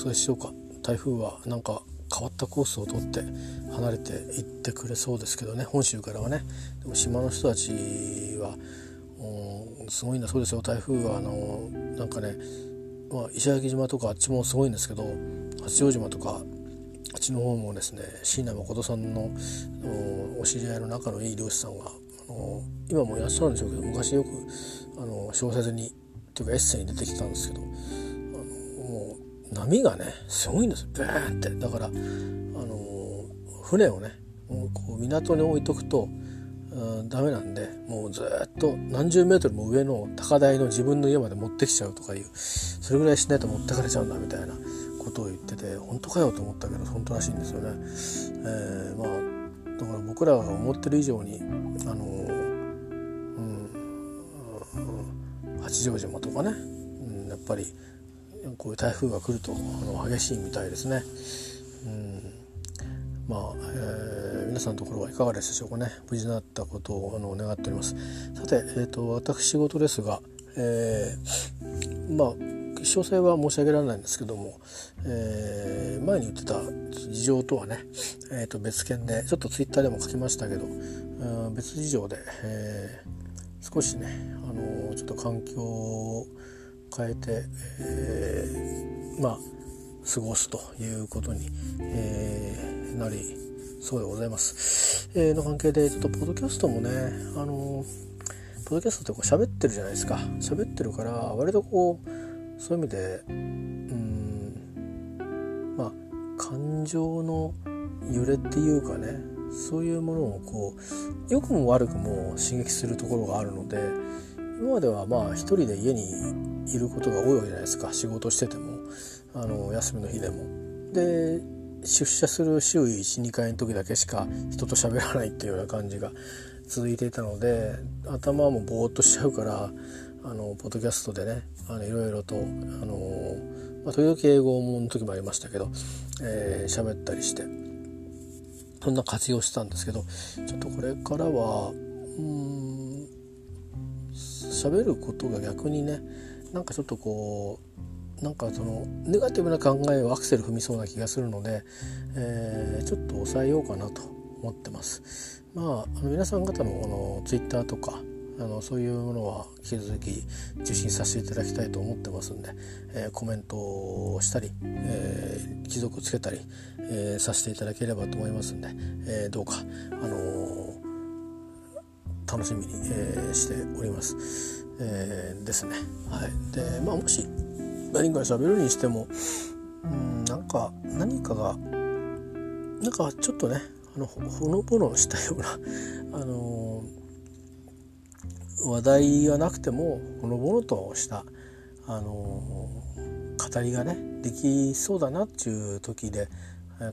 はい、えー、皆さんいかがお過ごしでしょうか台風はなんか変わったコースを取って離れていってくれそうですけどね本州からはね。でも島の人たちはすごいんだそうですよ。台風はあのなんかね、まあ、石垣島とかあっちもすごいんですけど八丈島とかあっちの方もですね椎名誠さんのお知り合いの仲のいい漁師さんがあの今もいらっしゃるんでしょうけど昔よくあの小説にというかエッセイに出てきたんですけど波がねすごいんですブーンってだからあの船をねもうこう港に置いとくと、うん、ダメなんでもうずっと何十メートルも上の高台の自分の家まで持ってきちゃうとかいうそれぐらいしないと持ってかれちゃうんだみたいなことを言ってて本当かよと思ったけど本当らしいんですよね。えー、まあだから僕らが思ってる以上にあの、うん、八丈島とかね、うん、やっぱりこういう台風が来るとあの激しいみたいですね。うん。まあ、えー、皆さんのところはいかがでしょうかね。無事になったことをあの願っております。さて、えーと、私事ですが、えー、まあ詳細は申し上げられないんですけども、えー、前に言ってた事情とはね、えー、と別件でちょっとツイッターでも書きましたけど、うん、別事情で、えー、少しね、あのちょっと環境を変えて、えー、まあ過ごすということに、えー、なりそうでございます。えー、の関係でちょっとポッドキャストもねあのポッドキャストってこう喋ってるじゃないですか喋ってるから割とこうそういう意味でうんまあ感情の揺れっていうかねそういうものをこう良くも悪くも刺激するところがあるので今まではまあ一人で家にいることが多いわけじゃないですか仕事しててもあの休みの日でも。で出社する週12回の時だけしか人と喋らないっていうような感じが続いていたので頭もぼーっとしちゃうからあのポッドキャストでねあのいろいろとあの、まあ、時々英語の時もありましたけど喋、えー、ったりしてそんな活用してたんですけどちょっとこれからはうん喋ることが逆にねなんかちょっとこうなんかそのネガティブな考えをアクセル踏みそうな気がするので、えー、ちょっと抑えようかなと思ってます。まあ、あの皆さん方のこのツイッターとかあのそういうものは引き続き受信させていただきたいと思ってますんで、えー、コメントをしたり、えー、貴族つけたり、えー、させていただければと思いますんで、えどうか、あの楽しみに、えしております。えー、ですね。はい、でまあもし何か喋るにしてもうんなんか何かがなんかちょっとねあのほのぼのしたような あのー、話題がなくてもほのぼのとしたあのー、語りがねできそうだなっていう時で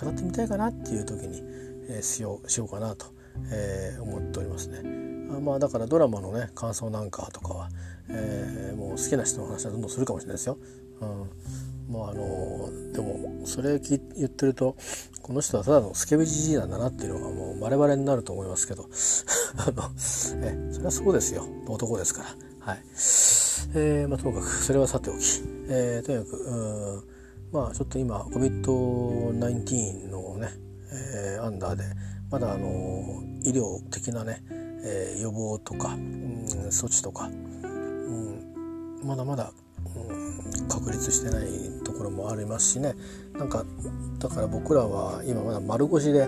語ってみたいかなっていう時に、えー、しようしようかなと、えー、思っておりますね。まあだからドラマのね感想なんかとかは、えー、もう好きな人の話はどんどんするかもしれないですよ。うん、もうあのでもそれ言ってるとこの人はただのスケベじじいなんだなっていうのがもうバレバレになると思いますけど。あのえそれはそうですよ。男ですから。はい。えーまあ、ともかくそれはさておき、えー、とにかくうん。まあちょっと今 COVID-19 のね、えー、アンダーでまだあの医療的なねえー、予防とか、うん、措置とか、うん、まだまだ、うん、確立してないところもありますしね。なんかだから僕らは今まだ丸腰で、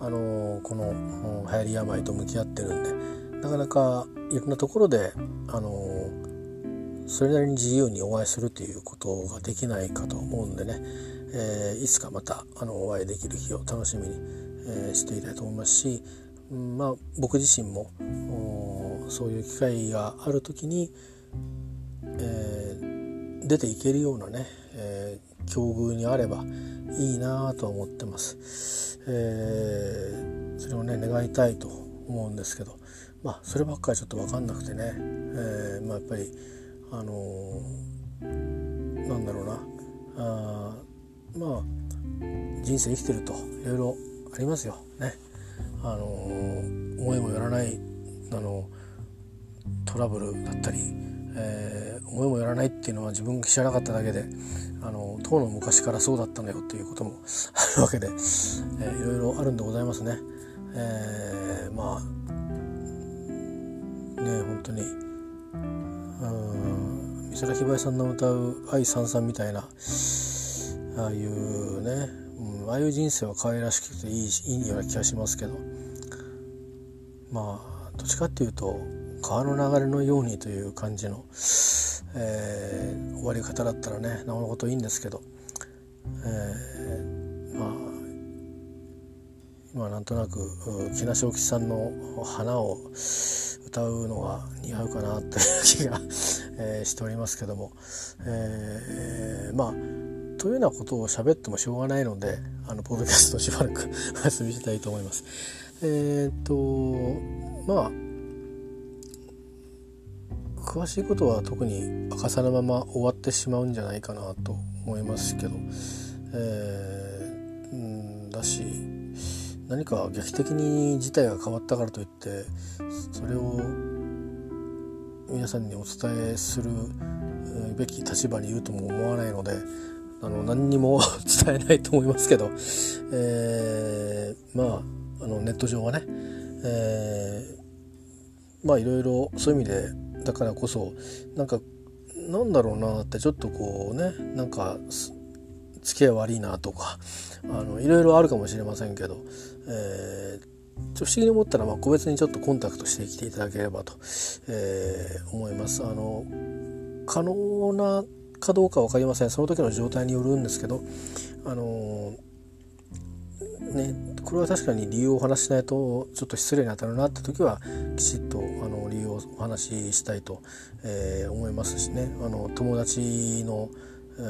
あのー、この、うん、流行り病と向き合ってるんでなかなかいろんなところで、あのー、それなりに自由にお会いするということができないかと思うんでね、えー、いつかまたあのお会いできる日を楽しみに、え、していたいと思いますしまあ、僕自身もそういう機会がある時に、えー、出ていけるようなね、えー、境遇にあればいいなとは思ってます、えー、それをね願いたいと思うんですけどまあそればっかりちょっと分かんなくてね、えまあ、やっぱりあのなんだろうなあまあ人生生きてるといろいろありますよね。あの思いもよらないあのトラブルだったり、えー、思いもよらないっていうのは自分が知らなかっただけであの当の昔からそうだったのよっていうことも あるわけで、えー、いろいろあるんでございますね。えー、まあね本当にうん美空ひばりさんの歌う「愛さん」みたいなああいうね、うん、ああいう人生は可愛らしくていいいいような気がしますけど。まあどっちかっていうと川の流れのようにという感じの、えー、終わり方だったらねなおのこといいんですけど、えー、まあ今なんとなく木梨正吉さんの「花」を歌うのが似合うかなという気が、えー、しておりますけども、えー、まあというようなことを喋ってもしょうがないのであのポッドキャストしばらくお休みしたいと思います。えっ、とまあ詳しいことは特に明かさぬまま終わってしまうんじゃないかなと思いますけど、えー、うんだし何か劇的に事態が変わったからといってそれを皆さんにお伝えするべき立場にいるとも思わないのであの何にも 伝えないと思いますけど、えー、まああのネット上はね、えー、まあいろいろそういう意味でだからこそなんかなんだろうなってちょっとこうねなんか付き合い悪いなとかあのいろいろあるかもしれませんけど、えー、不思議に思ったら、まあ、個別にちょっとコンタクトしてきていただければと、えー、思います。あの可能なかどうか分かりません。その時の状態によるんですけどあのねこれは確かに理由をお話ししないとちょっと失礼に当たるなって時はきちっとあの理由をお話ししたいと、えー、思いますしね。あの友達の、え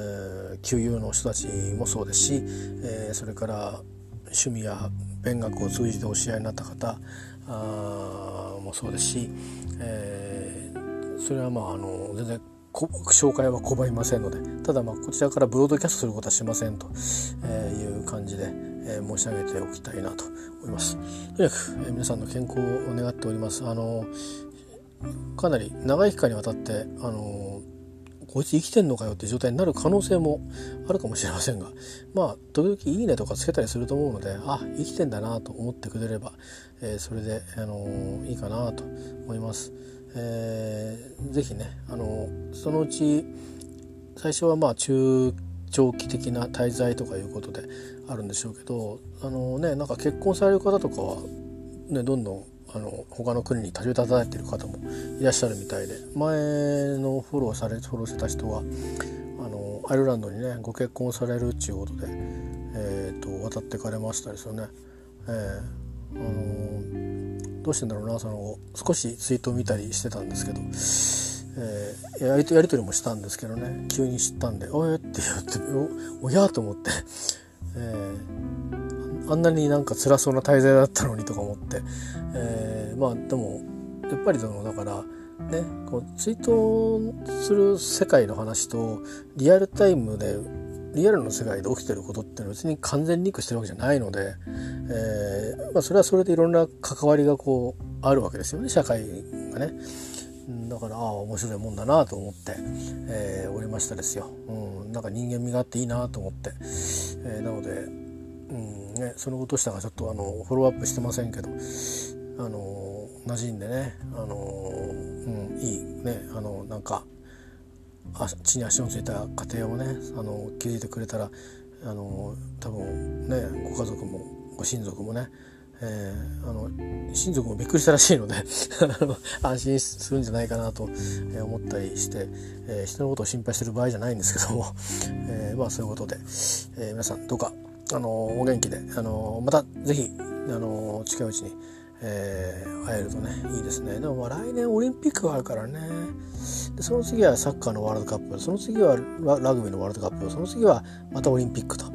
ー、旧友の人たちもそうですし、えー、それから趣味や勉学を通じてお知り合いになった方あもそうですし、えー、それはまああの全然紹介は拒みませんのでただまあこちらからブロードキャストすることはしませんという感じで、え、申し上げておきたいなと思います。とにかく、え、皆さんの健康を願っております。あのかなり長い期間にわたってあのこいつ生きてんのかよって状態になる可能性もあるかもしれませんがまあ時々「いいね」とかつけたりすると思うのであ生きてんだなと思ってくれれば、えー、それで、あのいいかなと思います。えー、ぜひねあのそのうち最初はまあ中長期的な滞在とかいうことであるんでしょうけどあのねなんか結婚される方とかは、ね、どんどんあの他の国に立ち立たれてる方もいらっしゃるみたいで前のフォローされフォローしてた人はあのアイルランドにねご結婚されるっていうことで、えーと、渡ってかれましたですよね。えー、あのどうしてんだろうなその少しツイートを見たりしてたんですけど、えー、やりやり取りもしたんですけどね急に知ったんで「おえ?」って言って「おや?」と思って、えー、あんなになんか辛そうな滞在だったのにとか思って、えー、まあでもやっぱりそのだからねこうツイートする世界の話とリアルタイムでリアルの世界で起きてることっていうのは別に完全リンクしてるわけじゃないので、えー、まあ、それはそれでいろんな関わりがこうあるわけですよね。社会がね。だからああ面白いもんだなと思って、えー、おりましたですよ、うん、なんか人間味があっていいなと思って、えー、なので、うんね、そのことしたらちょっとあのフォローアップしてませんけどあの馴染んでねあの、うん、いいねあのなんか地に足のついた家庭をねあの築いてくれたらあの多分ねご家族もご親族もね、えー、あの親族もびっくりしたらしいので 安心するんじゃないかなと思ったりして、えー、人のことを心配してる場合じゃないんですけども、えー、まあそういうことで、え皆さんどうかあのお元気であのまた是非あの近いうちにえー、会えるとねいいですね。でもまあ来年オリンピックがあるからね。でその次はサッカーのワールドカップ。その次はラグビーのワールドカップ。その次はまたオリンピックと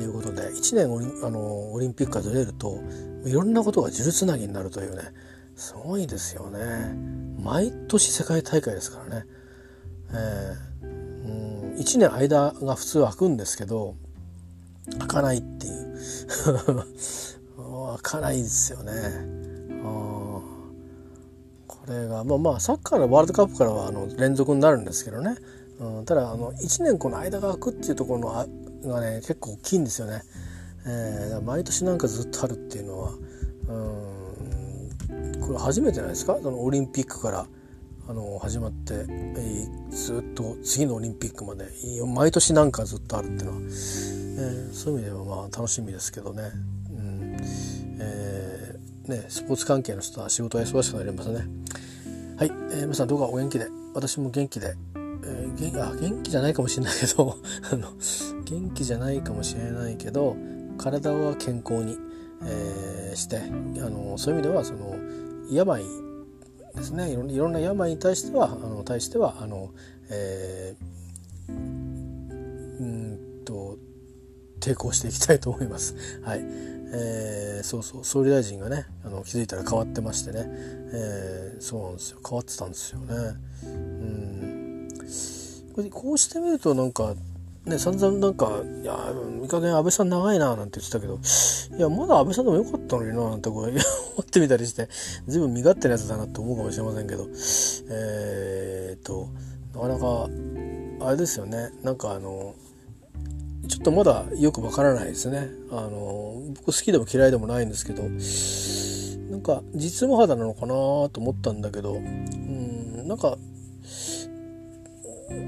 いうことで1年オリあのオリンピックがずれるといろんなことが呪つなぎになるというね。すごいですよね。毎年世界大会ですからね、えー、うん1年間が普通は空くんですけど開かないっていう。開かないですよね。これがまあまあサッカーのワールドカップからはあの連続になるんですけどね。うん、ただあの1年この間が空くっていうところのがね結構大きいんですよね。えー、毎年なんかずっとあるっていうのはうんこれ初めてないですか？そのオリンピックからあの始まって、えー、ずっと次のオリンピックまで毎年なんかずっとあるっていうのは、えー、そういう意味ではまあ楽しみですけどね,、ねスポーツ関係の人は仕事が忙しくなりますね。はい、えー、皆さんどうかお元気で私も元気で、えー、元あ元気じゃないかもしれないけど あの元気じゃないかもしれないけど体は健康に、えー、してあのそういう意味ではその病ですねいろいろんな病に対してはあの対してはあの、えー、うんと抵抗していきたいと思います。はいえー、そうそう総理大臣がねあの気づいたら変わってましてね、えー、そうなんですよ。変わってたんですよね。うん。これこうしてみるとなんかね、散々なんか、いや、見かけ安倍さん長いななんて言ってたけど、いや、まだ安倍さんでもよかったのにななんてこう 思ってみたりして、随分身勝手なやつだなって思うかもしれませんけど、えー、っと、なかなか、あれですよね、なんかあの、ちょっとまだよくわからないですね。あの、僕好きでも嫌いでもないんですけど、なんか実務肌なのかなと思ったんだけど、うん、なんか、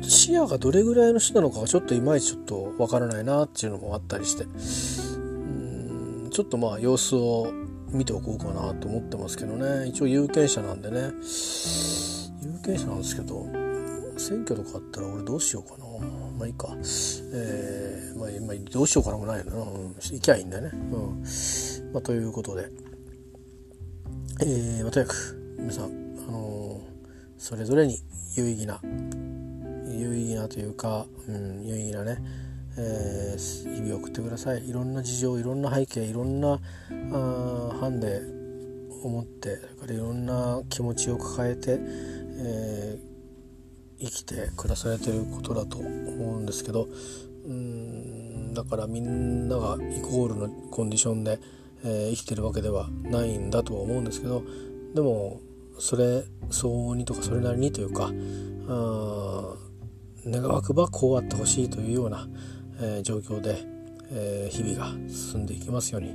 視野がどれぐらいの人なのかがちょっといまいちちょっとわからないなっていうのもあったりしてうんちょっとまあ様子を見ておこうかなと思ってますけどね。一応有権者なんでね。有権者なんですけど選挙とかあったら俺どうしようかな。まあいいかえー、まあ、まあ、どうしようかなもないよな、うん、行きゃいいんだよねうんまあということでえー、まあ、とにかく皆さんあのー、それぞれに有意義な有意義なというか、うん、有意義なね、えー、日々を送ってくださいいろんな事情いろんな背景いろんなあ班で思ってそれからいろんな気持ちを抱えて、えー、生きて暮らされてることだと思うんですけどうんだからみんながイコールのコンディションで、えー、生きてるわけではないんだとは思うんですけどでもそれ相応にとかそれなりにというかあ願わくばこうあってほしいというような、えー、状況で、えー、日々が進んでいきますように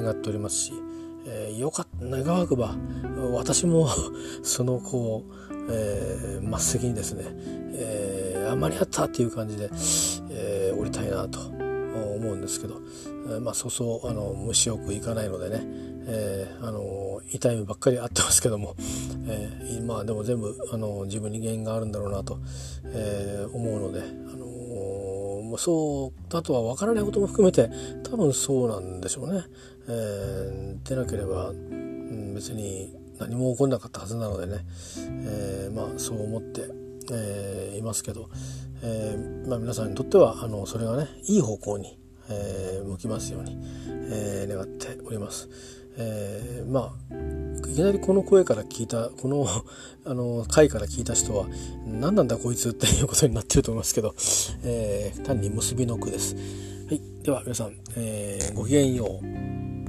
願っておりますし、えー、よかった願わくば私も そのこう、えー、末席にですね、えー、あまりあったっていう感じで、えー、降りたいなと思うんですけど、えー、まあそうそうあの虫よくいかないのでね、えー、あの痛い目ばっかりあってますけども、えー、まあでも全部あの自分に原因があるんだろうなと、えー、思うので、あのー、そうだとは分からないことも含めて多分そうなんでしょうね。えー、でなければ、うん、別に何も起こんなかったはずなのでね、えー、まあそう思って、えー、いますけど、えーまあ、皆さんにとってはあのそれがねいい方向に、えー、向きますように、え、願っております。えー、まあいきなりこの声から聞いた この あの回から聞いた人は何なんだこいつっていうことになってると思いますけど、えー、単に結びの句です。はい、では皆さん、えー、ごきげんよう。